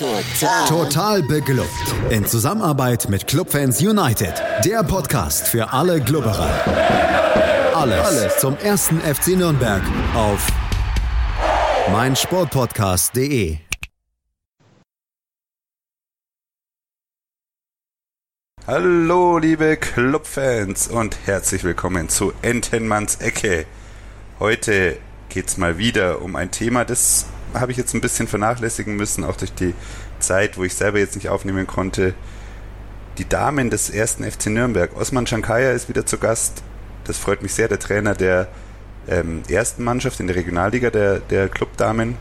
Total. Total beglückt. In Zusammenarbeit mit Clubfans United. Der Podcast für alle Glubberer. Alles, Alles zum ersten FC Nürnberg auf meinsportpodcast.de. Hallo, liebe Clubfans und herzlich willkommen zu Entenmanns Ecke. Heute geht es mal wieder um ein Thema, das habe ich jetzt ein bisschen vernachlässigen müssen, auch durch die Zeit, wo ich selber jetzt nicht aufnehmen konnte. Die Damen des ersten FC Nürnberg. Osman Shankaya ist wieder zu Gast. Das freut mich sehr, der Trainer der ähm, ersten Mannschaft in der Regionalliga der, der Clubdamen.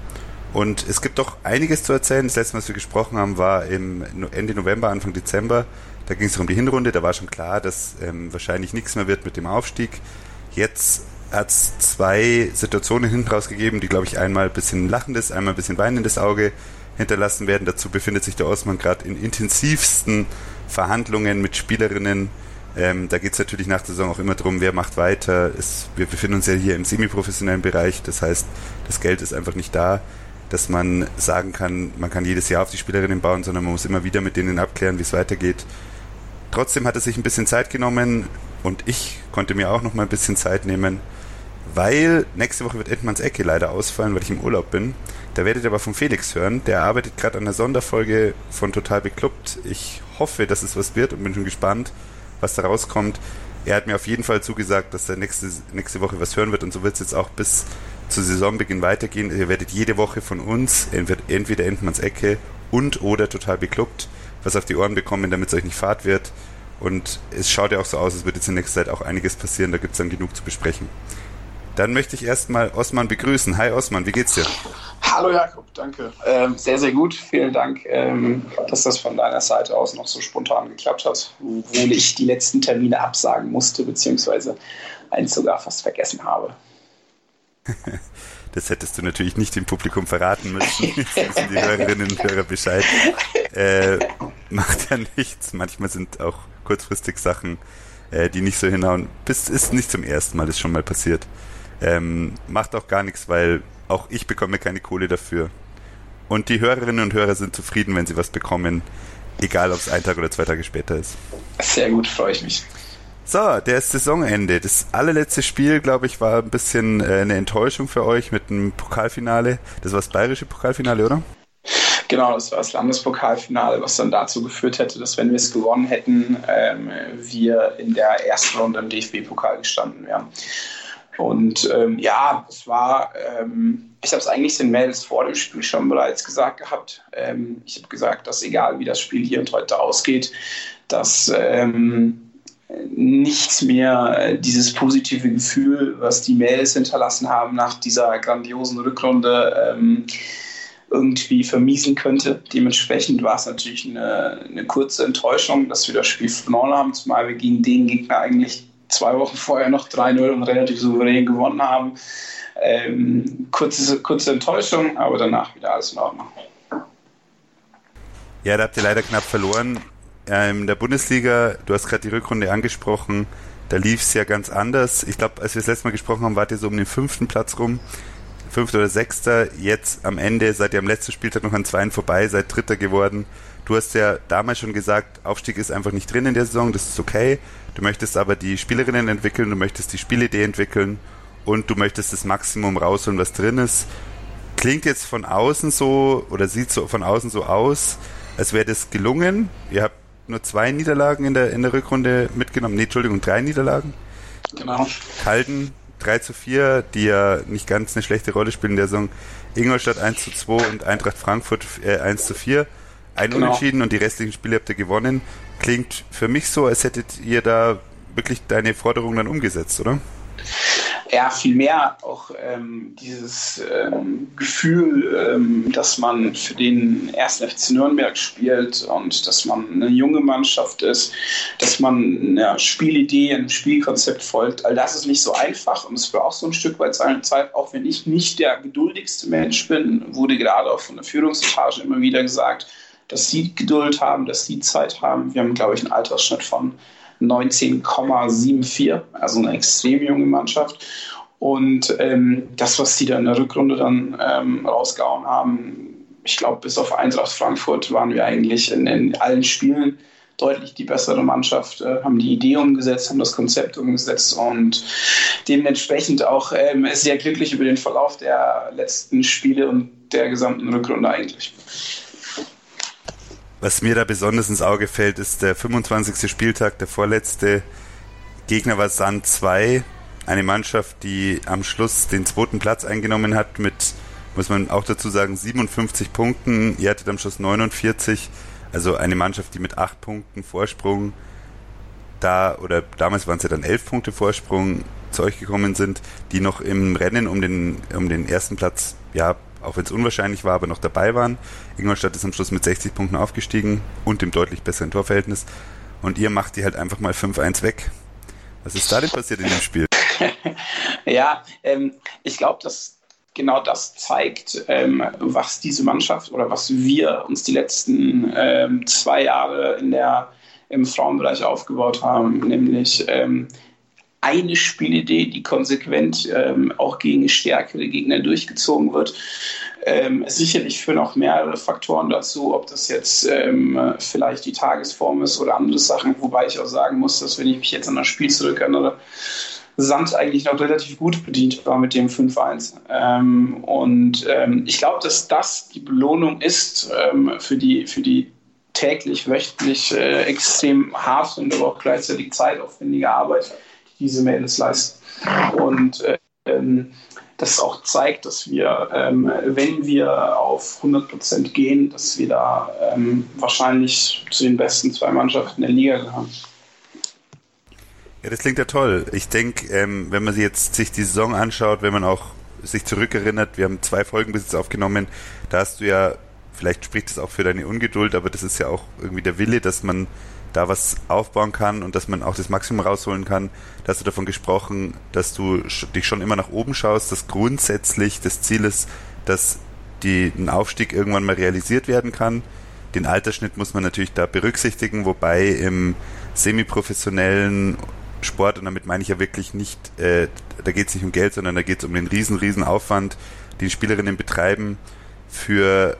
Und es gibt doch einiges zu erzählen. Das letzte Mal, was wir gesprochen haben, war im Ende November, Anfang Dezember. Da ging es um die Hinrunde. Da war schon klar, dass ähm, wahrscheinlich nichts mehr wird mit dem Aufstieg. Jetzt hat es zwei Situationen hinten rausgegeben, die, glaube ich, einmal ein bisschen lachendes, einmal ein bisschen weinendes Auge hinterlassen werden. Dazu befindet sich der Osman gerade in intensivsten Verhandlungen mit Spielerinnen. Ähm, da geht es natürlich nach der Saison auch immer darum, wer macht weiter. Es, wir befinden uns ja hier im semiprofessionellen Bereich, das heißt, das Geld ist einfach nicht da, dass man sagen kann, man kann jedes Jahr auf die Spielerinnen bauen, sondern man muss immer wieder mit denen abklären, wie es weitergeht. Trotzdem hat er sich ein bisschen Zeit genommen und ich konnte mir auch noch mal ein bisschen Zeit nehmen, weil nächste Woche wird Edmonds Ecke leider ausfallen, weil ich im Urlaub bin. Da werdet ihr aber von Felix hören. Der arbeitet gerade an der Sonderfolge von Total Beklubbt. Ich hoffe, dass es was wird und bin schon gespannt, was da rauskommt. Er hat mir auf jeden Fall zugesagt, dass er nächste, nächste Woche was hören wird und so wird es jetzt auch bis zu Saisonbeginn weitergehen. Ihr werdet jede Woche von uns entweder, Endmanns Ecke und oder Total Beklubbt was auf die Ohren bekommen, damit es euch nicht fad wird. Und es schaut ja auch so aus, es wird jetzt in nächster Zeit auch einiges passieren, da gibt es dann genug zu besprechen. Dann möchte ich erstmal Osman begrüßen. Hi Osman, wie geht's dir? Hallo Jakob, danke. Ähm, sehr, sehr gut. Vielen Dank, ähm, dass das von deiner Seite aus noch so spontan geklappt hat, obwohl ich die letzten Termine absagen musste, beziehungsweise eins sogar fast vergessen habe. Das hättest du natürlich nicht dem Publikum verraten müssen. Jetzt wissen die Hörerinnen und Hörer Bescheid. Äh, macht ja nichts. Manchmal sind auch kurzfristig Sachen, äh, die nicht so hinhauen. Bis ist nicht zum ersten Mal, ist schon mal passiert. Ähm, macht auch gar nichts, weil auch ich bekomme keine Kohle dafür. Und die Hörerinnen und Hörer sind zufrieden, wenn sie was bekommen, egal ob es ein Tag oder zwei Tage später ist. Sehr gut, freue ich mich. So, der Saisonende. Das allerletzte Spiel, glaube ich, war ein bisschen äh, eine Enttäuschung für euch mit einem Pokalfinale. Das war das bayerische Pokalfinale, oder? Genau, das war das Landespokalfinale, was dann dazu geführt hätte, dass wenn wir es gewonnen hätten, ähm, wir in der ersten Runde im DFB-Pokal gestanden wären. Und ähm, ja, es war, ähm, ich habe es eigentlich den Mails vor dem Spiel schon bereits gesagt gehabt. Ähm, ich habe gesagt, dass egal wie das Spiel hier und heute ausgeht, dass ähm, nichts mehr äh, dieses positive Gefühl, was die Mails hinterlassen haben nach dieser grandiosen Rückrunde, ähm, irgendwie vermiesen könnte. Dementsprechend war es natürlich eine, eine kurze Enttäuschung, dass wir das Spiel verloren haben, zumal wir gegen den Gegner eigentlich zwei Wochen vorher noch 3-0 und relativ souverän gewonnen haben. Ähm, kurze, kurze Enttäuschung, aber danach wieder alles in Ordnung. Ja, da habt ihr leider knapp verloren. Ähm, in der Bundesliga, du hast gerade die Rückrunde angesprochen, da lief es ja ganz anders. Ich glaube, als wir das letzte Mal gesprochen haben, wart ihr so um den fünften Platz rum. Fünfter oder sechster. Jetzt am Ende seid ihr am letzten Spieltag noch an zweien vorbei, seid Dritter geworden. Du hast ja damals schon gesagt, Aufstieg ist einfach nicht drin in der Saison, das ist okay. Du möchtest aber die Spielerinnen entwickeln, du möchtest die Spielidee entwickeln und du möchtest das Maximum rausholen, was drin ist. Klingt jetzt von außen so oder sieht so von außen so aus, als wäre das gelungen. Ihr habt nur zwei Niederlagen in der, in der Rückrunde mitgenommen. Nee, Entschuldigung, drei Niederlagen. Genau. Kalten 3 zu 4, die ja nicht ganz eine schlechte Rolle spielen in der Saison. Ingolstadt 1 zu 2 und Eintracht Frankfurt äh, 1 zu 4 ein genau. Unentschieden und die restlichen Spiele habt ihr gewonnen. Klingt für mich so, als hättet ihr da wirklich deine Forderungen dann umgesetzt, oder? Ja, vielmehr auch ähm, dieses ähm, Gefühl, ähm, dass man für den ersten FC Nürnberg spielt und dass man eine junge Mannschaft ist, dass man einer Spielidee, einem Spielkonzept folgt. All das ist nicht so einfach und es war auch so ein Stück weit seine Zeit, auch wenn ich nicht der geduldigste Mensch bin, wurde gerade auch von der Führungsetage immer wieder gesagt, dass sie Geduld haben, dass sie Zeit haben. Wir haben, glaube ich, einen Altersschnitt von 19,74, also eine extrem junge Mannschaft. Und ähm, das, was sie da in der Rückrunde dann ähm, rausgehauen haben, ich glaube, bis auf Eintracht Frankfurt waren wir eigentlich in, in allen Spielen deutlich die bessere Mannschaft, äh, haben die Idee umgesetzt, haben das Konzept umgesetzt und dementsprechend auch ähm, sehr glücklich über den Verlauf der letzten Spiele und der gesamten Rückrunde eigentlich. Was mir da besonders ins Auge fällt, ist der 25. Spieltag, der vorletzte. Gegner war Sand 2, eine Mannschaft, die am Schluss den zweiten Platz eingenommen hat mit, muss man auch dazu sagen, 57 Punkten. Ihr hattet am Schluss 49. Also eine Mannschaft, die mit 8 Punkten Vorsprung da, oder damals waren es ja dann 11 Punkte Vorsprung zu euch gekommen sind, die noch im Rennen um den, um den ersten Platz, ja, auch wenn es unwahrscheinlich war, aber noch dabei waren. Ingolstadt ist am Schluss mit 60 Punkten aufgestiegen und dem deutlich besseren Torverhältnis. Und ihr macht die halt einfach mal 5-1 weg. Was ist da denn passiert in dem Spiel? ja, ähm, ich glaube, dass genau das zeigt, ähm, was diese Mannschaft oder was wir uns die letzten ähm, zwei Jahre in der, im Frauenbereich aufgebaut haben, nämlich ähm, eine Spielidee, die konsequent ähm, auch gegen stärkere Gegner durchgezogen wird. Ähm, sicherlich führen auch mehrere Faktoren dazu, ob das jetzt ähm, vielleicht die Tagesform ist oder andere Sachen, wobei ich auch sagen muss, dass wenn ich mich jetzt an das Spiel zurückerinnere, Sand eigentlich noch relativ gut bedient war mit dem 5-1. Ähm, und ähm, ich glaube, dass das die Belohnung ist ähm, für, die, für die täglich, wöchentlich äh, extrem harte und aber auch gleichzeitig zeitaufwendige Arbeit, diese Mädels leisten. Und ähm, das auch zeigt, dass wir, ähm, wenn wir auf 100 Prozent gehen, dass wir da ähm, wahrscheinlich zu den besten zwei Mannschaften der Liga gehören. Ja, das klingt ja toll. Ich denke, ähm, wenn man jetzt sich die Saison anschaut, wenn man auch sich zurückerinnert, wir haben zwei Folgen bis jetzt aufgenommen, da hast du ja, vielleicht spricht das auch für deine Ungeduld, aber das ist ja auch irgendwie der Wille, dass man da was aufbauen kann und dass man auch das Maximum rausholen kann. Da hast du davon gesprochen, dass du dich schon immer nach oben schaust, dass grundsätzlich das Ziel ist, dass die, ein Aufstieg irgendwann mal realisiert werden kann. Den Altersschnitt muss man natürlich da berücksichtigen, wobei im semiprofessionellen Sport, und damit meine ich ja wirklich nicht, äh, da geht es nicht um Geld, sondern da geht es um den riesen, riesen Aufwand, den Spielerinnen betreiben für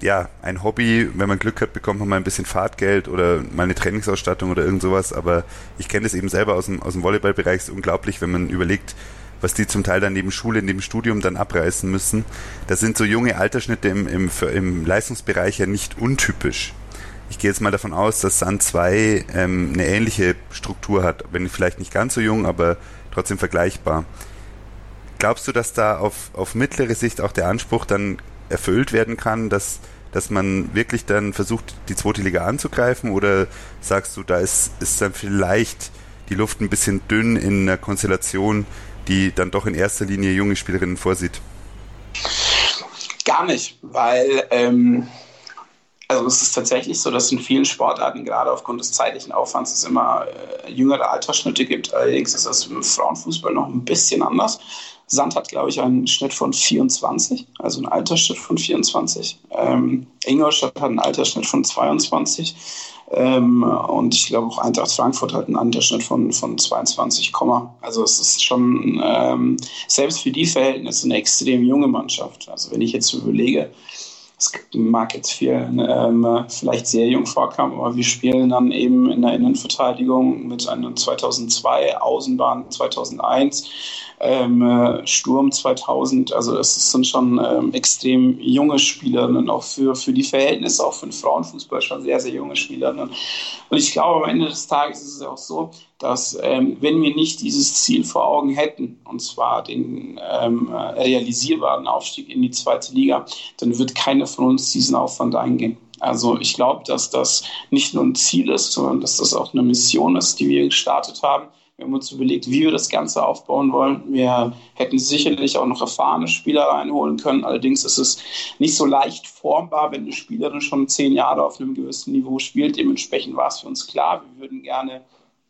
ja, ein Hobby, wenn man Glück hat, bekommt man mal ein bisschen Fahrtgeld oder mal eine Trainingsausstattung oder irgend sowas, aber ich kenne das eben selber aus dem, aus dem Volleyballbereich, ist unglaublich, wenn man überlegt, was die zum Teil dann neben Schule, neben Studium dann abreißen müssen. Da sind so junge Altersschnitte im, im, im Leistungsbereich ja nicht untypisch. Ich gehe jetzt mal davon aus, dass Sand 2 ähm, eine ähnliche Struktur hat, wenn vielleicht nicht ganz so jung, aber trotzdem vergleichbar. Glaubst du, dass da auf, auf mittlere Sicht auch der Anspruch dann erfüllt werden kann, dass, dass man wirklich dann versucht, die zweite Liga anzugreifen? Oder sagst du, da ist, ist dann vielleicht die Luft ein bisschen dünn in einer Konstellation, die dann doch in erster Linie junge Spielerinnen vorsieht? Gar nicht, weil ähm, also es ist tatsächlich so, dass in vielen Sportarten gerade aufgrund des zeitlichen Aufwands es immer äh, jüngere Altersschnitte gibt. Allerdings ist das im Frauenfußball noch ein bisschen anders. Sand hat, glaube ich, einen Schnitt von 24, also einen Altersschnitt von 24. Ähm, Ingolstadt hat einen Altersschnitt von 22. Ähm, und ich glaube auch Eintracht Frankfurt hat einen Altersschnitt von, von 22, also es ist schon ähm, selbst für die Verhältnisse eine extrem junge Mannschaft. Also wenn ich jetzt überlege, es mag jetzt vielen ähm, vielleicht sehr jung vorkommen, aber wir spielen dann eben in der Innenverteidigung mit einem 2002, Außenbahn 2001 ähm, äh, Sturm 2000. Also es sind schon ähm, extrem junge Spielerinnen, auch für, für die Verhältnisse, auch für den Frauenfußball schon sehr, sehr junge Spielerinnen. Und ich glaube, am Ende des Tages ist es auch so, dass ähm, wenn wir nicht dieses Ziel vor Augen hätten, und zwar den ähm, realisierbaren Aufstieg in die zweite Liga, dann wird keiner von uns diesen Aufwand eingehen. Also ich glaube, dass das nicht nur ein Ziel ist, sondern dass das auch eine Mission ist, die wir gestartet haben. Wir haben uns überlegt, wie wir das Ganze aufbauen wollen. Wir hätten sicherlich auch noch erfahrene Spieler reinholen können. Allerdings ist es nicht so leicht formbar, wenn eine Spielerin schon zehn Jahre auf einem gewissen Niveau spielt. Dementsprechend war es für uns klar, wir würden gerne,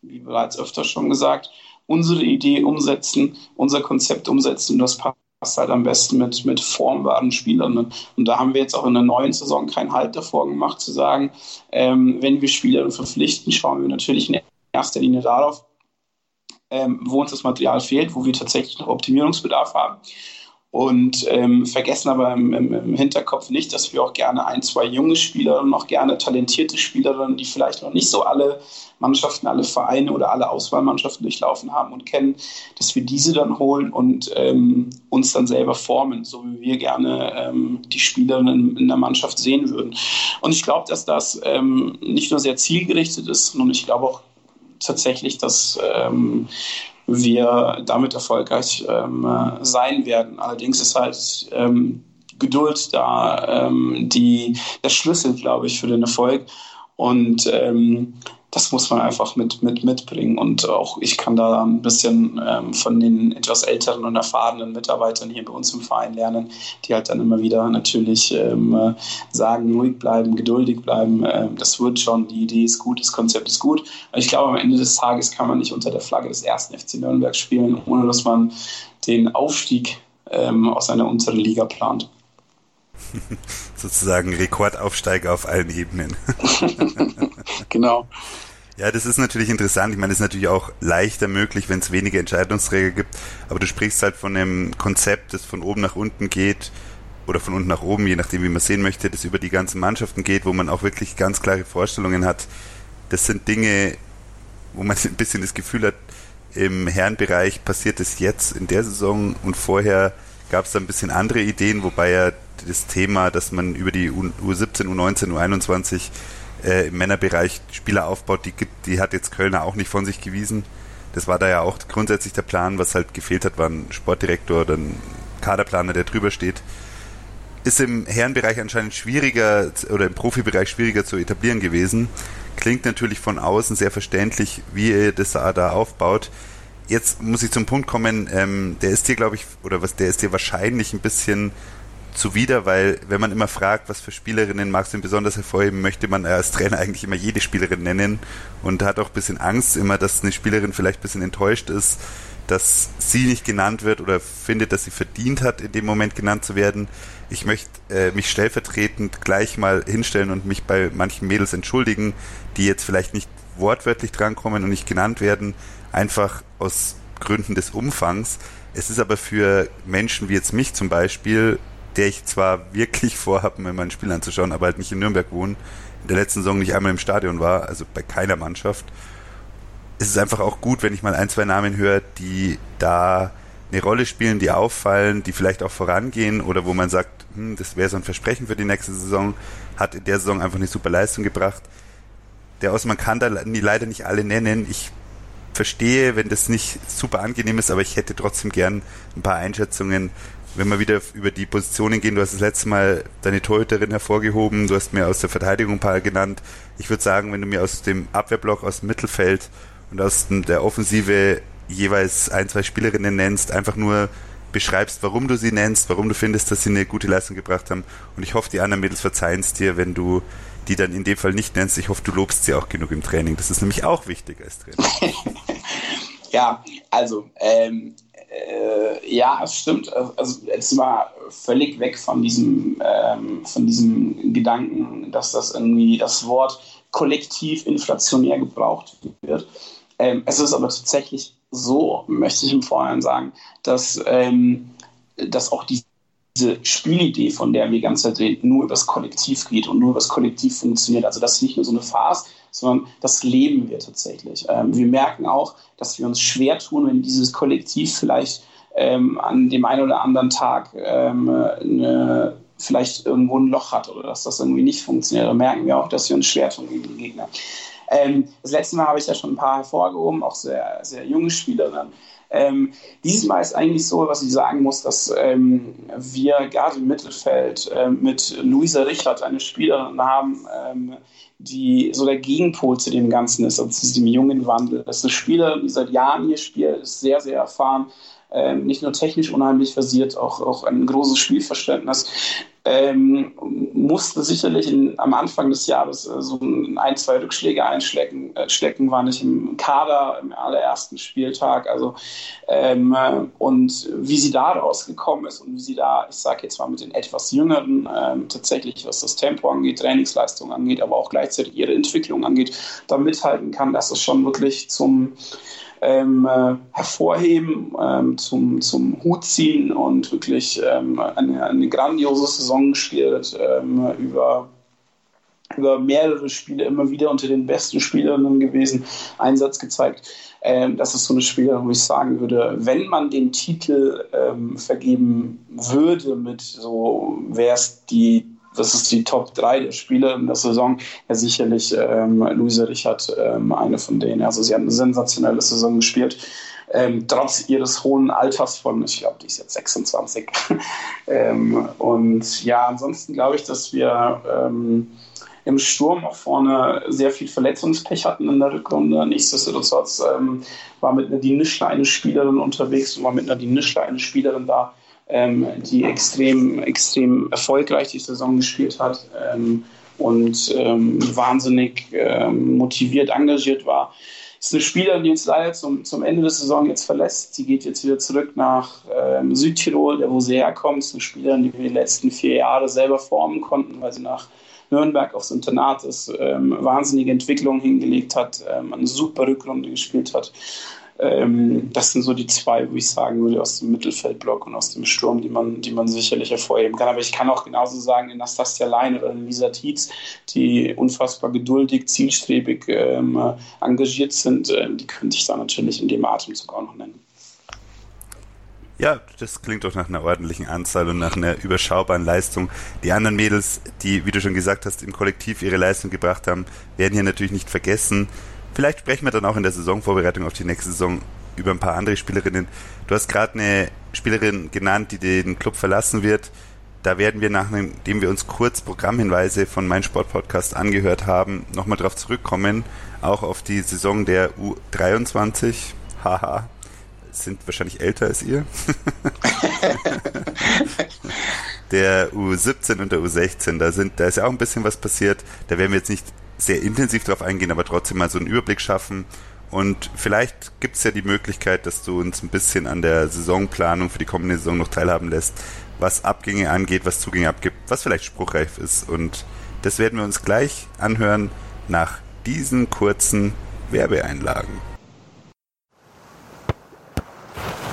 wie bereits öfter schon gesagt, unsere Idee umsetzen, unser Konzept umsetzen. Das passt halt am besten mit, mit formbaren Spielern. Und da haben wir jetzt auch in der neuen Saison keinen Halt davor gemacht, zu sagen, ähm, wenn wir Spieler verpflichten, schauen wir natürlich in erster Linie darauf, ähm, wo uns das Material fehlt, wo wir tatsächlich noch Optimierungsbedarf haben. und ähm, vergessen aber im, im, im, Hinterkopf nicht, dass wir auch gerne ein, zwei junge Spieler und noch gerne talentierte Spielerinnen, die vielleicht noch nicht so alle Mannschaften, alle Vereine oder alle Auswahlmannschaften durchlaufen haben und kennen, dass wir diese dann holen und ähm, uns dann selber formen, so wie wir gerne ähm, die Spielerinnen in der Mannschaft sehen würden. Und ich glaube, dass das ähm, nicht nur sehr zielgerichtet ist, sondern ich glaube auch tatsächlich, dass ähm, wir damit erfolgreich ähm, sein werden. Allerdings ist halt ähm, Geduld da ähm, die, der Schlüssel, glaube ich, für den Erfolg. Und ähm, das muss man einfach mit, mit mitbringen. Und auch ich kann da ein bisschen ähm, von den etwas älteren und erfahrenen Mitarbeitern hier bei uns im Verein lernen, die halt dann immer wieder natürlich ähm, sagen, ruhig bleiben, geduldig bleiben. Ähm, das wird schon, die Idee ist gut, das Konzept ist gut. Aber ich glaube, am Ende des Tages kann man nicht unter der Flagge des ersten FC Nürnberg spielen, ohne dass man den Aufstieg ähm, aus einer unteren Liga plant. Sozusagen Rekordaufsteiger auf allen Ebenen. genau. Ja, das ist natürlich interessant. Ich meine, es ist natürlich auch leichter möglich, wenn es wenige Entscheidungsträger gibt. Aber du sprichst halt von einem Konzept, das von oben nach unten geht oder von unten nach oben, je nachdem, wie man sehen möchte, das über die ganzen Mannschaften geht, wo man auch wirklich ganz klare Vorstellungen hat. Das sind Dinge, wo man ein bisschen das Gefühl hat, im Herrenbereich passiert es jetzt in der Saison und vorher gab es da ein bisschen andere Ideen, wobei ja das Thema, dass man über die U17, U19, U21 äh, im Männerbereich Spieler aufbaut, die, die hat jetzt Kölner auch nicht von sich gewiesen. Das war da ja auch grundsätzlich der Plan. Was halt gefehlt hat, war ein Sportdirektor oder ein Kaderplaner, der drüber steht. Ist im Herrenbereich anscheinend schwieriger oder im Profibereich schwieriger zu etablieren gewesen. Klingt natürlich von außen sehr verständlich, wie ihr das da aufbaut. Jetzt muss ich zum Punkt kommen, ähm, der ist dir, glaube ich, oder was, der ist dir wahrscheinlich ein bisschen zuwider, weil wenn man immer fragt, was für Spielerinnen magst du denn besonders hervorheben, möchte man als Trainer eigentlich immer jede Spielerin nennen und hat auch ein bisschen Angst immer, dass eine Spielerin vielleicht ein bisschen enttäuscht ist, dass sie nicht genannt wird oder findet, dass sie verdient hat, in dem Moment genannt zu werden. Ich möchte äh, mich stellvertretend gleich mal hinstellen und mich bei manchen Mädels entschuldigen, die jetzt vielleicht nicht wortwörtlich drankommen und nicht genannt werden, einfach aus Gründen des Umfangs. Es ist aber für Menschen wie jetzt mich zum Beispiel der ich zwar wirklich vorhabe, mir mein Spiel anzuschauen, aber halt nicht in Nürnberg wohne, in der letzten Saison nicht einmal im Stadion war, also bei keiner Mannschaft. Es ist einfach auch gut, wenn ich mal ein, zwei Namen höre, die da eine Rolle spielen, die auffallen, die vielleicht auch vorangehen oder wo man sagt, hm, das wäre so ein Versprechen für die nächste Saison, hat in der Saison einfach eine super Leistung gebracht. Der aus, man kann da leider nicht alle nennen. Ich verstehe, wenn das nicht super angenehm ist, aber ich hätte trotzdem gern ein paar Einschätzungen, wenn wir wieder über die Positionen gehen, du hast das letzte Mal deine Torhüterin hervorgehoben, du hast mir aus der Verteidigung ein paar genannt. Ich würde sagen, wenn du mir aus dem Abwehrblock, aus dem Mittelfeld und aus der Offensive jeweils ein, zwei Spielerinnen nennst, einfach nur beschreibst, warum du sie nennst, warum du findest, dass sie eine gute Leistung gebracht haben. Und ich hoffe, die anderen Mädels verzeihen es dir, wenn du die dann in dem Fall nicht nennst. Ich hoffe, du lobst sie auch genug im Training. Das ist nämlich auch wichtig als Trainer. ja, also ähm, äh, ja, es stimmt. Also jetzt mal völlig weg von diesem, ähm, von diesem Gedanken, dass das irgendwie das Wort kollektiv inflationär gebraucht wird. Ähm, es ist aber tatsächlich so, möchte ich im Vorhinein sagen, dass, ähm, dass auch die diese Spielidee, von der wir die ganze Zeit reden, nur über das Kollektiv geht und nur über das Kollektiv funktioniert. Also das ist nicht nur so eine Phase, sondern das leben wir tatsächlich. Ähm, wir merken auch, dass wir uns schwer tun, wenn dieses Kollektiv vielleicht ähm, an dem einen oder anderen Tag ähm, eine, vielleicht irgendwo ein Loch hat oder dass das irgendwie nicht funktioniert. Da merken wir auch, dass wir uns schwer tun gegen den Gegner. Ähm, das letzte Mal habe ich ja schon ein paar hervorgehoben, auch sehr, sehr junge Spielerinnen. Ähm, dieses Mal ist eigentlich so, was ich sagen muss, dass ähm, wir gerade im Mittelfeld äh, mit Luisa Richard eine Spielerin haben, ähm, die so der Gegenpol zu dem Ganzen ist, also zu diesem jungen Wandel. Das ist eine Spielerin, die seit Jahren hier spielt, ist sehr, sehr erfahren, ähm, nicht nur technisch unheimlich versiert, auch, auch ein großes Spielverständnis. ähm, musste sicherlich in, am Anfang des Jahres äh, so ein, zwei Rückschläge einschlecken, äh, stecken, war nicht im Kader im allerersten Spieltag. Also ähm, äh, und wie sie da rausgekommen ist und wie sie da, ich sage jetzt mal mit den etwas jüngeren, ähm, tatsächlich was das Tempo angeht, Trainingsleistung angeht, aber auch gleichzeitig ihre Entwicklung angeht, da mithalten kann, das ist schon wirklich zum ähm, äh, hervorheben, ähm, zum, zum Hut ziehen und wirklich ähm, eine, eine grandiose Saison gespielt ähm, über über mehrere Spiele immer wieder unter den besten Spielerinnen gewesen, Einsatz gezeigt. Ähm, das ist so eine Spielerin, wo ich sagen würde, wenn man den Titel ähm, vergeben würde mit so, wer ist die das ist die Top 3 der Spieler in der Saison. Ja, sicherlich ähm, Luisa Richard, ähm, eine von denen. Also sie hat eine sensationelle Saison gespielt. Ähm, trotz ihres hohen Alters von, ich glaube, die ist jetzt 26. ähm, und ja, ansonsten glaube ich, dass wir ähm, im Sturm auch vorne sehr viel Verletzungspech hatten in der Rückrunde. Nichtsdestotrotz ähm, war mit Nadine Nischler eine Spielerin unterwegs und war mit Nadine Nischler eine Spielerin da, die extrem, extrem erfolgreich die Saison gespielt hat ähm, und ähm, wahnsinnig ähm, motiviert, engagiert war. Ist eine Spielerin, die uns leider zum, zum Ende der Saison jetzt verlässt. Sie geht jetzt wieder zurück nach ähm, Südtirol, wo sie herkommt. Ist eine Spielerin, die wir die letzten vier Jahre selber formen konnten, weil sie nach Nürnberg aufs Internat ist, ähm, wahnsinnige Entwicklung hingelegt hat, ähm, eine super Rückrunde gespielt hat. Ähm, das sind so die zwei, wo ich sagen würde, aus dem Mittelfeldblock und aus dem Sturm, die man, die man sicherlich hervorheben kann. Aber ich kann auch genauso sagen, in Nastasia Lein oder in Lisa Tietz, die unfassbar geduldig, zielstrebig ähm, engagiert sind, äh, die könnte ich da natürlich in dem Atemzug auch noch nennen. Ja, das klingt doch nach einer ordentlichen Anzahl und nach einer überschaubaren Leistung. Die anderen Mädels, die, wie du schon gesagt hast, im Kollektiv ihre Leistung gebracht haben, werden hier natürlich nicht vergessen. Vielleicht sprechen wir dann auch in der Saisonvorbereitung auf die nächste Saison über ein paar andere Spielerinnen. Du hast gerade eine Spielerin genannt, die den Club verlassen wird. Da werden wir, nachdem wir uns kurz Programmhinweise von meinem Sportpodcast angehört haben, nochmal drauf zurückkommen. Auch auf die Saison der U23. Haha. Sind wahrscheinlich älter als ihr. der U17 und der U16, da sind, da ist ja auch ein bisschen was passiert. Da werden wir jetzt nicht sehr intensiv darauf eingehen, aber trotzdem mal so einen Überblick schaffen. Und vielleicht gibt es ja die Möglichkeit, dass du uns ein bisschen an der Saisonplanung für die kommende Saison noch teilhaben lässt, was Abgänge angeht, was Zugänge abgibt, was vielleicht spruchreif ist. Und das werden wir uns gleich anhören nach diesen kurzen Werbeeinlagen.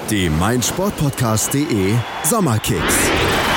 Die meinsportpodcast.de Sommerkicks.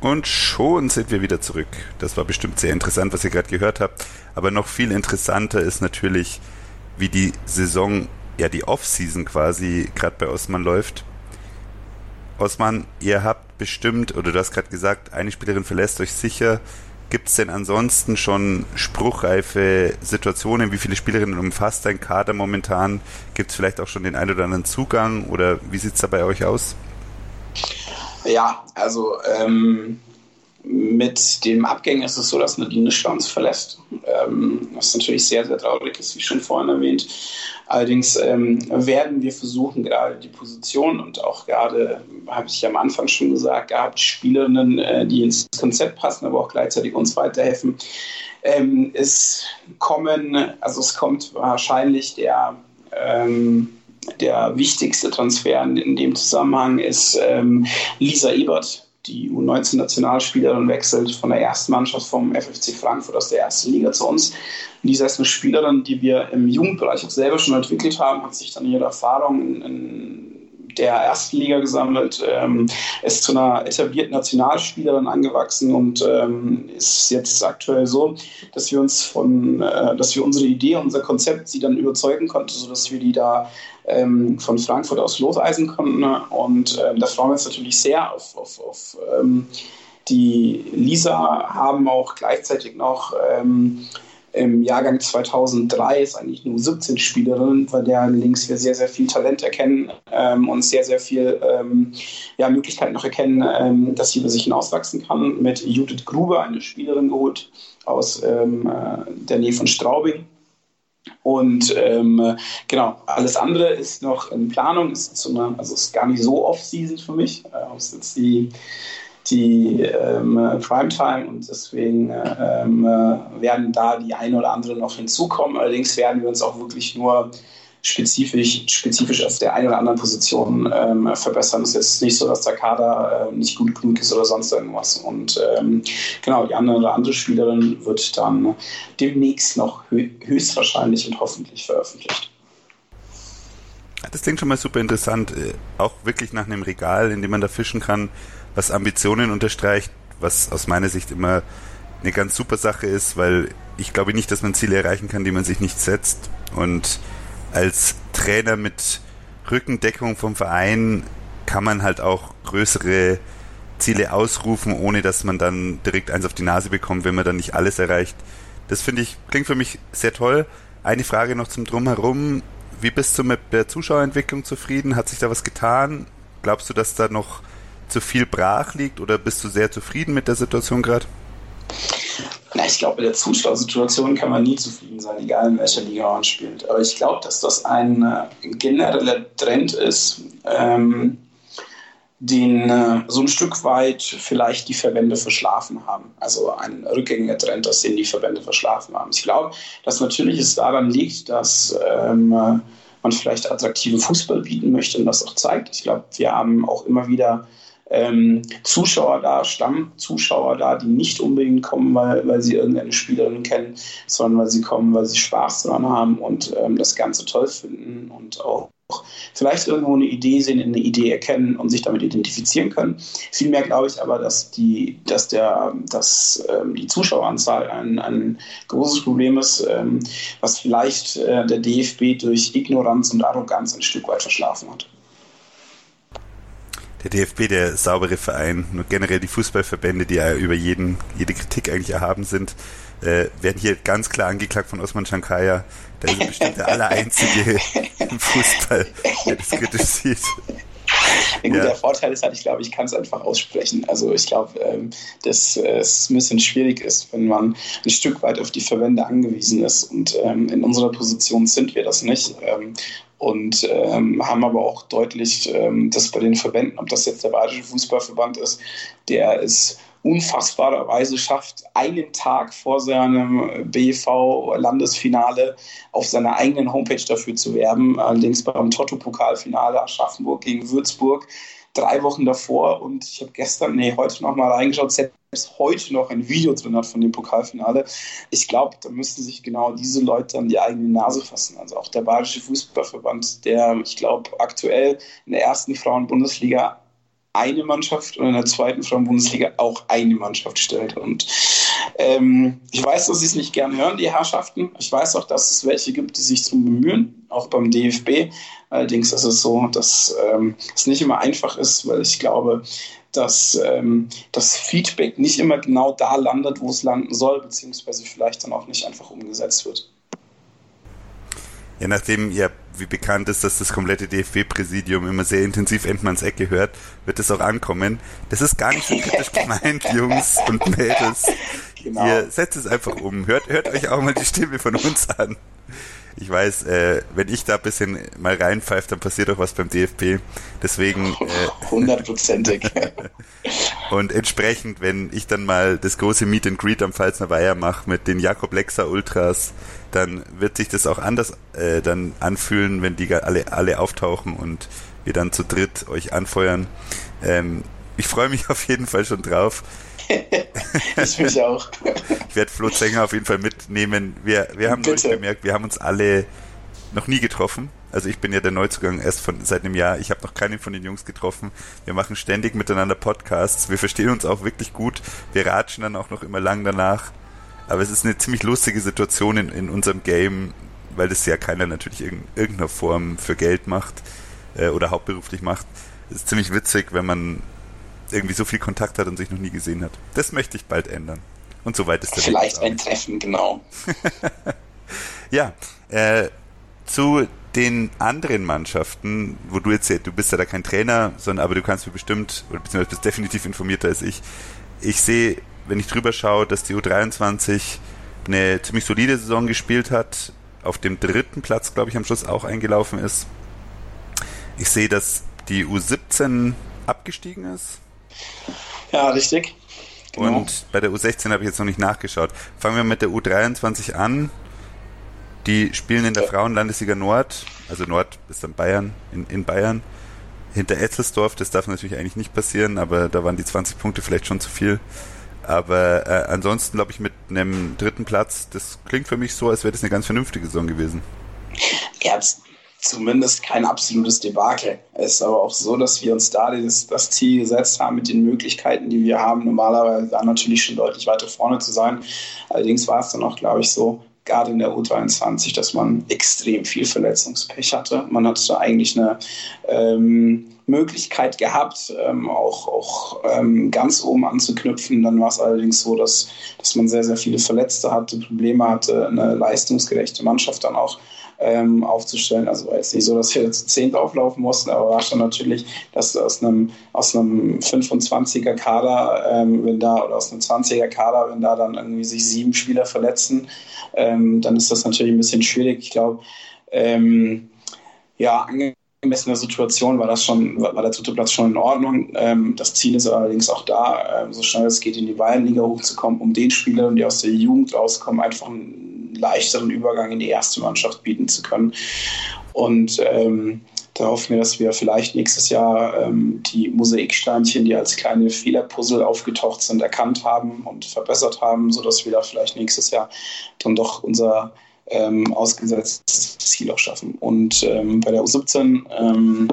Und schon sind wir wieder zurück. Das war bestimmt sehr interessant, was ihr gerade gehört habt. Aber noch viel interessanter ist natürlich, wie die Saison, ja die Off-Season quasi gerade bei Osman läuft. Osman, ihr habt bestimmt, oder du hast gerade gesagt, eine Spielerin verlässt euch sicher. Gibt es denn ansonsten schon spruchreife Situationen? Wie viele Spielerinnen umfasst dein Kader momentan? Gibt es vielleicht auch schon den ein oder anderen Zugang? Oder wie sieht es da bei euch aus? Ja, also ähm, mit dem Abgängen ist es so, dass Nadine Schwanz verlässt, ähm, was natürlich sehr, sehr traurig ist, wie schon vorhin erwähnt. Allerdings ähm, werden wir versuchen, gerade die Position und auch gerade, habe ich am Anfang schon gesagt, gehabt, Spielerinnen, äh, die ins Konzept passen, aber auch gleichzeitig uns weiterhelfen. Ähm, es kommen, also es kommt wahrscheinlich der ähm, der wichtigste Transfer in, dem Zusammenhang ist ähm, Lisa Ebert, die U19-Nationalspielerin wechselt von der ersten Mannschaft vom FFC Frankfurt aus der ersten Liga zu uns. Diese ist eine Spielerin, die wir im Jugendbereich auch selber schon entwickelt haben, hat sich dann ihre Erfahrung in, in der ersten Liga gesammelt, ähm, ist zu einer etablierten Nationalspielerin angewachsen und ähm, ist jetzt aktuell so, dass wir uns von, äh, dass wir unsere Idee, unser Konzept sie dann überzeugen konnten, sodass wir die da ähm, von Frankfurt aus loseisen konnten. Und ähm, da freuen wir uns natürlich sehr auf, auf, auf ähm, die Lisa, haben auch gleichzeitig noch ähm, im Jahrgang 2003 ist eigentlich nur 17 Spielerinnen, bei der links wir sehr, sehr viel Talent erkennen ähm, und sehr, sehr viel ähm, ja, Möglichkeiten noch erkennen, ähm, dass sie über sich hinauswachsen kann. Mit Judith Gruber, eine Spielerin geholt aus ähm, äh, der Nähe von Straubing. Und ähm, genau, alles andere ist noch in Planung, ist, eine, also ist gar nicht so off-season für mich. Äh, ist jetzt die die ähm, Primetime und deswegen ähm, äh, werden da die eine oder andere noch hinzukommen. Allerdings werden wir uns auch wirklich nur spezifisch, spezifisch auf der einen oder anderen Position ähm, verbessern. Es ist nicht so, dass der Kader äh, nicht gut genug ist oder sonst irgendwas. Und ähm, genau, die andere oder andere Spielerin wird dann demnächst noch höchstwahrscheinlich und hoffentlich veröffentlicht. Das klingt schon mal super interessant. Äh, auch wirklich nach einem Regal, in dem man da fischen kann was Ambitionen unterstreicht, was aus meiner Sicht immer eine ganz super Sache ist, weil ich glaube nicht, dass man Ziele erreichen kann, die man sich nicht setzt. Und als Trainer mit Rückendeckung vom Verein kann man halt auch größere Ziele ausrufen, ohne dass man dann direkt eins auf die Nase bekommt, wenn man dann nicht alles erreicht. Das finde ich, klingt für mich sehr toll. Eine Frage noch zum Drumherum. Wie bist du mit der Zuschauerentwicklung zufrieden? Hat sich da was getan? Glaubst du, dass da noch zu viel brach liegt oder bist du sehr zufrieden mit der Situation gerade? Na, ich glaube, mit der Zuschauersituation kann man nie zufrieden sein, egal in welcher Liga man spielt. Aber ich glaube, dass das ein äh, genereller Trend ist, ähm, den äh, so ein Stück weit vielleicht die Verbände verschlafen haben. Also ein rückgängiger Trend, dass den die Verbände verschlafen haben. Ich glaube, dass natürlich es daran liegt, dass ähm, man vielleicht attraktiven Fußball bieten möchte und das auch zeigt. Ich glaube, wir haben auch immer wieder ähm, Zuschauer da, Stammzuschauer da, die nicht unbedingt kommen, weil, weil sie irgendeine Spielerin kennen, sondern weil sie kommen, weil sie Spaß dran haben und ähm, das Ganze toll finden und auch vielleicht irgendwo eine Idee sehen, eine Idee erkennen und sich damit identifizieren können. Vielmehr glaube ich aber, dass die, dass der, dass ähm, die Zuschaueranzahl ein, ein großes Problem ist, ähm, was vielleicht äh, der DFB durch Ignoranz und Arroganz ein Stück weit verschlafen hat der DFB der saubere Verein, nur generell die Fußballverbände, die ja über jeden, jede Kritik eigentlich erhaben sind, äh, werden hier ganz klar angeklagt von Osman Shankaya. Der ist bestimmt der Allereinzige im Fußball, der das kritisch sieht. Ja, gut, ja. Der Vorteil ist halt, ich glaube, ich kann es einfach aussprechen. Also ich glaube, ähm, dass äh, es ein bisschen schwierig ist, wenn man ein Stück weit auf die Verbände angewiesen ist. Und ähm, in unserer Position sind wir das nicht. Ähm, und ähm, haben aber auch deutlich ähm, das bei den Verbänden, ob das jetzt der Bayerische Fußballverband ist, der es unfassbarerweise schafft, einen Tag vor seinem BV-Landesfinale auf seiner eigenen Homepage dafür zu werben. Allerdings beim Toto-Pokalfinale Aschaffenburg gegen Würzburg drei Wochen davor und ich habe gestern, nee, heute noch mal reingeschaut, selbst heute noch ein Video drin hat von dem Pokalfinale. Ich glaube, da müssten sich genau diese Leute an die eigene Nase fassen. Also auch der Bayerische Fußballverband, der, ich glaube, aktuell in der ersten Frauen-Bundesliga eine Mannschaft und in der zweiten Frauen-Bundesliga auch eine Mannschaft stellt. Und ähm, ich weiß, dass sie es nicht gern hören, die Herrschaften. Ich weiß auch, dass es welche gibt, die sich darum bemühen, auch beim DFB. Allerdings ist es so, dass ähm, es nicht immer einfach ist, weil ich glaube, dass ähm, das Feedback nicht immer genau da landet, wo es landen soll, beziehungsweise vielleicht dann auch nicht einfach umgesetzt wird. Ja, nachdem ja wie bekannt ist, dass das komplette DFB-Präsidium immer sehr intensiv Endmanns Ecke hört, wird es auch ankommen. Das ist gar nicht so kritisch gemeint, Jungs und Mädels. Genau. Ihr setzt es einfach um. Hört, hört euch auch mal die Stimme von uns an. Ich weiß, äh, wenn ich da ein bisschen mal reinpfeife, dann passiert auch was beim DFB. Deswegen. Äh, Hundertprozentig. und entsprechend, wenn ich dann mal das große Meet and Greet am Pfalzner Weiher mache mit den Jakob Lexer Ultras, dann wird sich das auch anders äh, dann anfühlen, wenn die alle, alle auftauchen und wir dann zu dritt euch anfeuern. Ähm, ich freue mich auf jeden Fall schon drauf. ich mich auch. ich werde Flo Zenger auf jeden Fall mitnehmen. Wir, wir haben Bitte. gemerkt, wir haben uns alle noch nie getroffen. Also ich bin ja der Neuzugang erst von seit einem Jahr. Ich habe noch keinen von den Jungs getroffen. Wir machen ständig miteinander Podcasts. Wir verstehen uns auch wirklich gut. Wir ratschen dann auch noch immer lang danach. Aber es ist eine ziemlich lustige Situation in, in unserem Game, weil das ja keiner natürlich in irgendeiner Form für Geld macht äh, oder hauptberuflich macht. Es ist ziemlich witzig, wenn man irgendwie so viel Kontakt hat und sich noch nie gesehen hat. Das möchte ich bald ändern. Und so weit ist der Vielleicht ein Treffen, genau. ja, äh, zu den anderen Mannschaften, wo du jetzt, du bist ja da kein Trainer, sondern aber du kannst mir bestimmt, oder beziehungsweise bist definitiv informierter als ich. Ich sehe, wenn ich drüber schaue, dass die U23 eine ziemlich solide Saison gespielt hat, auf dem dritten Platz, glaube ich, am Schluss auch eingelaufen ist. Ich sehe, dass die U17 abgestiegen ist. Ja, richtig. Genau. Und bei der U16 habe ich jetzt noch nicht nachgeschaut. Fangen wir mit der U23 an. Die spielen in der. Frauenlandesliga Nord, also Nord ist dann Bayern, in, in Bayern. Hinter Etzelsdorf, das darf natürlich eigentlich nicht passieren, aber da waren die 20 Punkte vielleicht schon zu viel. Aber äh, ansonsten glaube ich mit einem dritten Platz, das klingt für mich so, als wäre das eine ganz vernünftige Saison gewesen. Ja, zumindest kein absolutes Debakel. Es ist aber auch so, dass wir uns da das, das, Ziel gesetzt haben mit den Möglichkeiten, die wir haben, normalerweise da natürlich schon deutlich weiter vorne zu sein. Allerdings war es dann auch, glaube ich, so, gerade in der U23, dass man extrem viel Verletzungspech hatte. Man hatte eigentlich eine ähm, Möglichkeit gehabt, ähm, auch, auch ähm, ganz oben anzuknüpfen. Dann war es allerdings so, dass, dass man sehr, sehr viele Verletzte hatte, Probleme hatte, eine leistungsgerechte Mannschaft dann auch ähm, aufzustellen. Also war jetzt nicht so, dass wir zu zehnt auflaufen mussten, aber war schon natürlich, dass du aus einem, aus einem 25er Kader, ähm, wenn da, oder aus einem 20er Kader, wenn da dann irgendwie sich sieben Spieler verletzen, ähm, dann ist das natürlich ein bisschen schwierig. Ich glaube, ähm, ja, angemessene Situation war das schon, war der dritte Platz schon in Ordnung. Ähm, das Ziel ist allerdings auch da, ähm, so schnell es geht in die Bayernliga hochzukommen, um den Spielern, die aus der Jugend rauskommen, einfach ein leichteren Übergang in die erste Mannschaft bieten zu können. Und ähm, da hoffen wir, dass wir vielleicht nächstes Jahr ähm, die Mosaiksteinchen, die als kleine Fehlerpuzzle aufgetaucht sind, erkannt haben und verbessert haben, sodass wir da vielleicht nächstes Jahr dann doch unser ähm, ausgesetztes Ziel auch schaffen. Und ähm, bei der U17, ähm,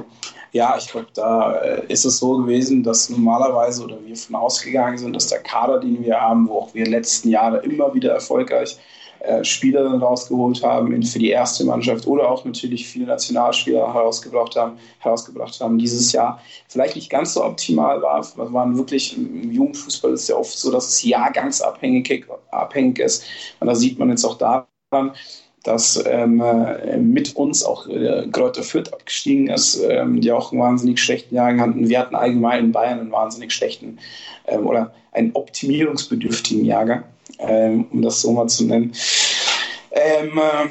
ja, ich glaube, da äh, ist es so gewesen, dass normalerweise oder wir von ausgegangen sind, dass der Kader, den wir haben, wo auch wir letzten Jahre immer wieder erfolgreich äh, Spieler rausgeholt haben für die erste Mannschaft oder auch natürlich viele Nationalspieler herausgebracht haben, herausgebracht haben dieses Jahr. Vielleicht nicht ganz so optimal war, waren wirklich im Jugendfußball ist ja oft so, dass es jahrgangsabhängig abhängig ist. Und da sieht man jetzt auch daran, dass ähm, mit uns auch äh, Fürth abgestiegen ist, ähm, die auch einen wahnsinnig schlechten Jahrgang hatten. Wir hatten allgemein in Bayern einen wahnsinnig schlechten ähm, oder einen optimierungsbedürftigen Jahrgang ähm, um das so mal zu nennen. Ähm, äh,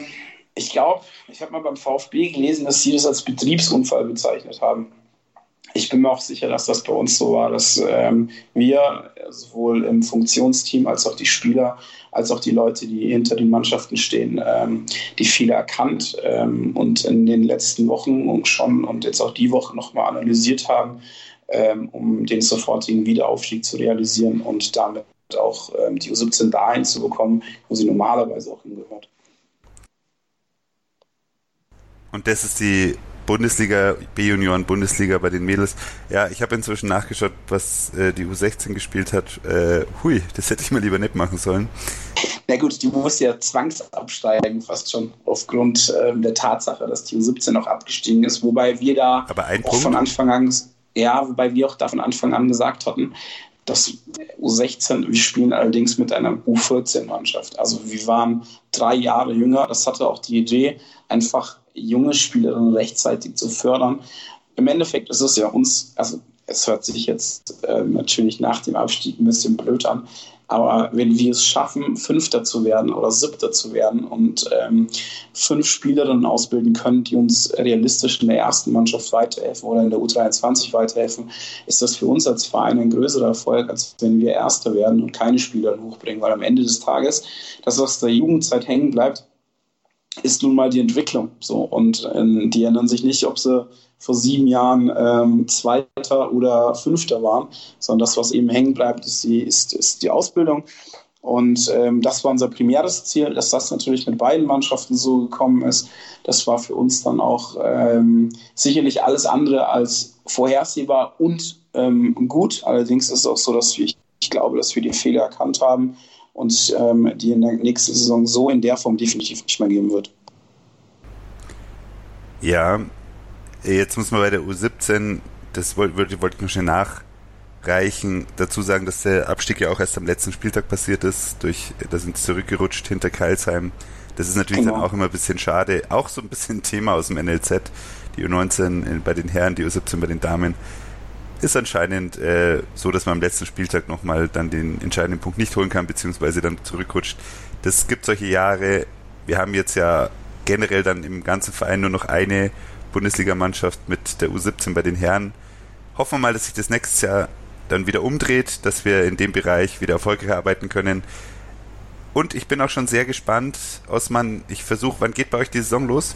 ich glaube, ich habe mal beim VfB gelesen, dass sie das als Betriebsunfall bezeichnet haben. Ich bin mir auch sicher, dass das bei uns so war, dass ähm, wir sowohl im Funktionsteam als auch die Spieler, als auch die Leute, die hinter den Mannschaften stehen, ähm, die Fehler erkannt ähm, und in den letzten Wochen schon und jetzt auch die Woche nochmal analysiert haben, ähm, um den sofortigen Wiederaufstieg zu realisieren und damit auch ähm, die U17 dahin zu bekommen, wo sie normalerweise auch hingehört. Und das ist die Bundesliga, B-Junioren Bundesliga bei den Mädels. Ja, ich habe inzwischen nachgeschaut, was äh, die U16 gespielt hat. Äh, hui, das hätte ich mal lieber nicht machen sollen. Na gut, die muss ja zwangsabsteigen, fast schon, aufgrund äh, der Tatsache, dass die U17 noch abgestiegen ist. Wobei wir da auch von Anfang an, ja, wobei wir auch da von Anfang an gesagt hatten, das U16, wir spielen allerdings mit einer U14-Mannschaft. Also wir waren drei Jahre jünger. Das hatte auch die Idee, einfach junge Spielerinnen rechtzeitig zu fördern. Im Endeffekt ist es ja uns, also es hört sich jetzt äh, natürlich nach dem Abstieg ein bisschen blöd an, aber wenn wir es schaffen, Fünfter zu werden oder Siebter zu werden und ähm, fünf Spielerinnen ausbilden können, die uns realistisch in der ersten Mannschaft weiterhelfen oder in der U23 weiterhelfen, ist das für uns als Verein ein größerer Erfolg, als wenn wir Erster werden und keine Spieler hochbringen. Weil am Ende des Tages, das, was der Jugendzeit hängen bleibt, ist nun mal die Entwicklung. So. Und ähm, die ändern sich nicht, ob sie vor sieben Jahren ähm, Zweiter oder Fünfter waren, sondern das, was eben hängen bleibt, ist die, ist, ist die Ausbildung. Und ähm, das war unser primäres Ziel, dass das natürlich mit beiden Mannschaften so gekommen ist. Das war für uns dann auch ähm, sicherlich alles andere als vorhersehbar und ähm, gut. Allerdings ist es auch so, dass wir, ich glaube, dass wir die Fehler erkannt haben und ähm, die in der nächsten Saison so in der Form definitiv nicht mehr geben wird. Ja, jetzt muss man bei der U17, das wollte wollt ich noch schnell nachreichen, dazu sagen, dass der Abstieg ja auch erst am letzten Spieltag passiert ist. Durch, da sind sie zurückgerutscht hinter Keilsheim. Das ist natürlich genau. dann auch immer ein bisschen schade. Auch so ein bisschen Thema aus dem NLZ. Die U19 bei den Herren, die U17 bei den Damen ist anscheinend äh, so, dass man am letzten Spieltag nochmal dann den entscheidenden Punkt nicht holen kann, beziehungsweise dann zurückrutscht. Das gibt solche Jahre. Wir haben jetzt ja generell dann im ganzen Verein nur noch eine Bundesligamannschaft mit der U17 bei den Herren. Hoffen wir mal, dass sich das nächstes Jahr dann wieder umdreht, dass wir in dem Bereich wieder erfolgreich arbeiten können. Und ich bin auch schon sehr gespannt, Osman, ich versuche, wann geht bei euch die Saison los?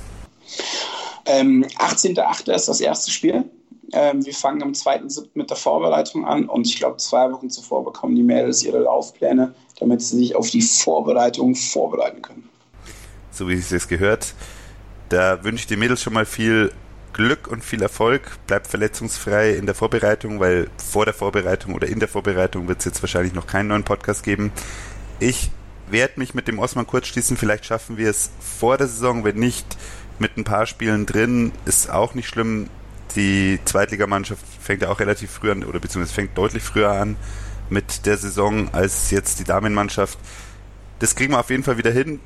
Ähm, 18.8. ist das erste Spiel. Ähm, wir fangen am 2.7. mit der Vorbereitung an und ich glaube, zwei Wochen zuvor bekommen die Mädels ihre Laufpläne, damit sie sich auf die Vorbereitung vorbereiten können. So wie es jetzt gehört. Da wünsche ich den Mädels schon mal viel Glück und viel Erfolg. Bleibt verletzungsfrei in der Vorbereitung, weil vor der Vorbereitung oder in der Vorbereitung wird es jetzt wahrscheinlich noch keinen neuen Podcast geben. Ich werde mich mit dem Osman kurz schließen. Vielleicht schaffen wir es vor der Saison. Wenn nicht, mit ein paar Spielen drin, ist auch nicht schlimm die Zweitligamannschaft fängt ja auch relativ früh an, oder beziehungsweise fängt deutlich früher an mit der Saison als jetzt die Damenmannschaft. Das kriegen wir auf jeden Fall wieder hin.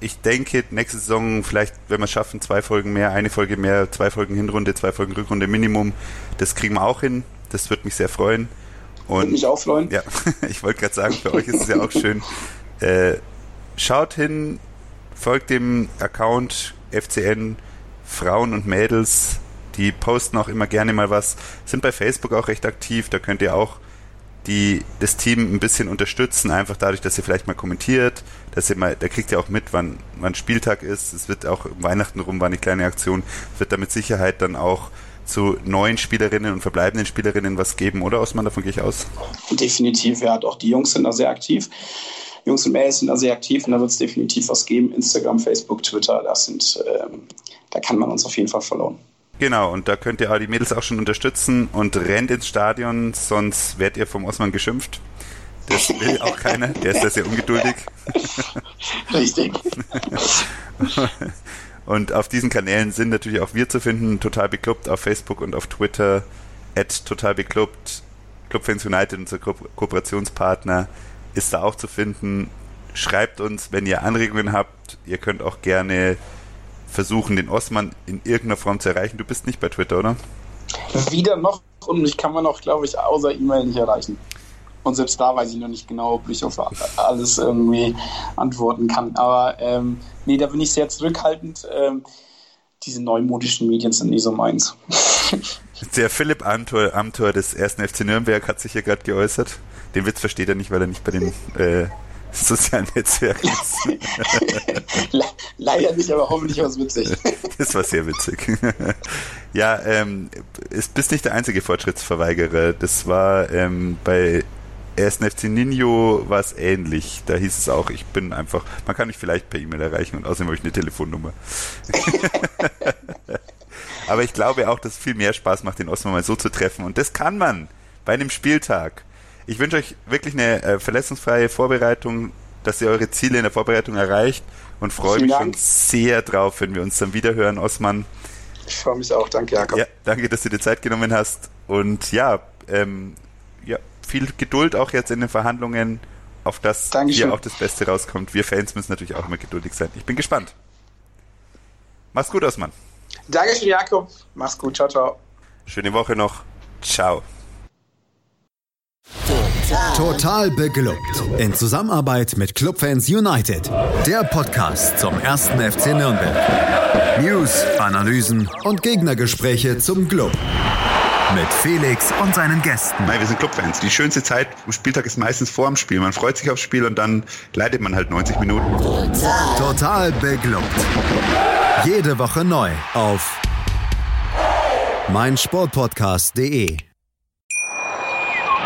Ich denke, nächste Saison vielleicht, wenn wir es schaffen, zwei Folgen mehr, eine Folge mehr, zwei Folgen Hinrunde, zwei Folgen Rückrunde Minimum. Das kriegen wir auch hin. Das wird mich sehr freuen. Und Würde mich auch freuen. Ja, ich wollte gerade sagen, für euch ist es ja auch schön. Äh, schaut hin, folgt dem Account FCN Frauen und Mädels die posten auch immer gerne mal was, sind bei Facebook auch recht aktiv, da könnt ihr auch die, das Team ein bisschen unterstützen, einfach dadurch, dass ihr vielleicht mal kommentiert, dass ihr mal, da kriegt ihr auch mit, wann, wann Spieltag ist, es wird auch Weihnachten rum, war eine kleine Aktion, wird da mit Sicherheit dann auch zu neuen Spielerinnen und verbleibenden Spielerinnen was geben, oder Osman, davon gehe ich aus? Definitiv, ja, auch die Jungs sind da sehr aktiv. Jungs und Mädels sind da sehr aktiv und da wird es definitiv was geben. Instagram, Facebook, Twitter, das sind, ähm, da kann man uns auf jeden Fall verloren. Genau, und da könnt ihr auch die Mädels auch schon unterstützen und rennt ins Stadion, sonst werdet ihr vom Osman geschimpft. Das will auch keiner, der ist da sehr ungeduldig. Richtig. und auf diesen Kanälen sind natürlich auch wir zu finden, total beklubbt auf Facebook und auf Twitter, at total beklubbt, Clubfans United, unser Ko Kooperationspartner, ist da auch zu finden. Schreibt uns, wenn ihr Anregungen habt. Ihr könnt auch gerne versuchen, den Osman in irgendeiner Form zu erreichen. Du bist nicht bei Twitter, oder? Wieder noch und mich kann man auch, glaube ich, außer E-Mail nicht erreichen. Und selbst da weiß ich noch nicht genau, ob ich auf alles irgendwie antworten kann. Aber ähm, nee, da bin ich sehr zurückhaltend. Ähm, diese neumodischen Medien sind nie so meins. Der Philipp Amthor, Amthor des ersten FC Nürnberg hat sich hier gerade geäußert. Den Witz versteht er nicht, weil er nicht bei den äh, sozialen Netzwerk ist. Leider nicht, aber hoffentlich war es witzig. das war sehr witzig. ja, ähm, ist, bist nicht der einzige Fortschrittsverweigerer. Das war ähm, bei 1. FC Nino war es ähnlich. Da hieß es auch, ich bin einfach, man kann mich vielleicht per E-Mail erreichen und außerdem habe ich eine Telefonnummer. Aber ich glaube auch, dass es viel mehr Spaß macht, den Osman mal so zu treffen. Und das kann man bei einem Spieltag. Ich wünsche euch wirklich eine äh, verletzungsfreie Vorbereitung, dass ihr eure Ziele in der Vorbereitung erreicht und freue mich Dank. schon sehr drauf, wenn wir uns dann wieder hören, Osman. Ich freue mich auch, danke Jakob. Ja, danke, dass du dir Zeit genommen hast und ja, ähm, ja, viel Geduld auch jetzt in den Verhandlungen, auf das Dankeschön. hier auch das Beste rauskommt. Wir Fans müssen natürlich auch immer geduldig sein. Ich bin gespannt. Mach's gut, Osman. Dankeschön, Jakob. Mach's gut. Ciao, ciao. Schöne Woche noch. Ciao. Total beglückt. In Zusammenarbeit mit Clubfans United. Der Podcast zum ersten FC Nürnberg. News, Analysen und Gegnergespräche zum Club. Mit Felix und seinen Gästen. Nein, wir sind Clubfans. Die schönste Zeit am Spieltag ist meistens vor dem Spiel. Man freut sich aufs Spiel und dann leidet man halt 90 Minuten. Total beglückt. Jede Woche neu auf meinsportpodcast.de.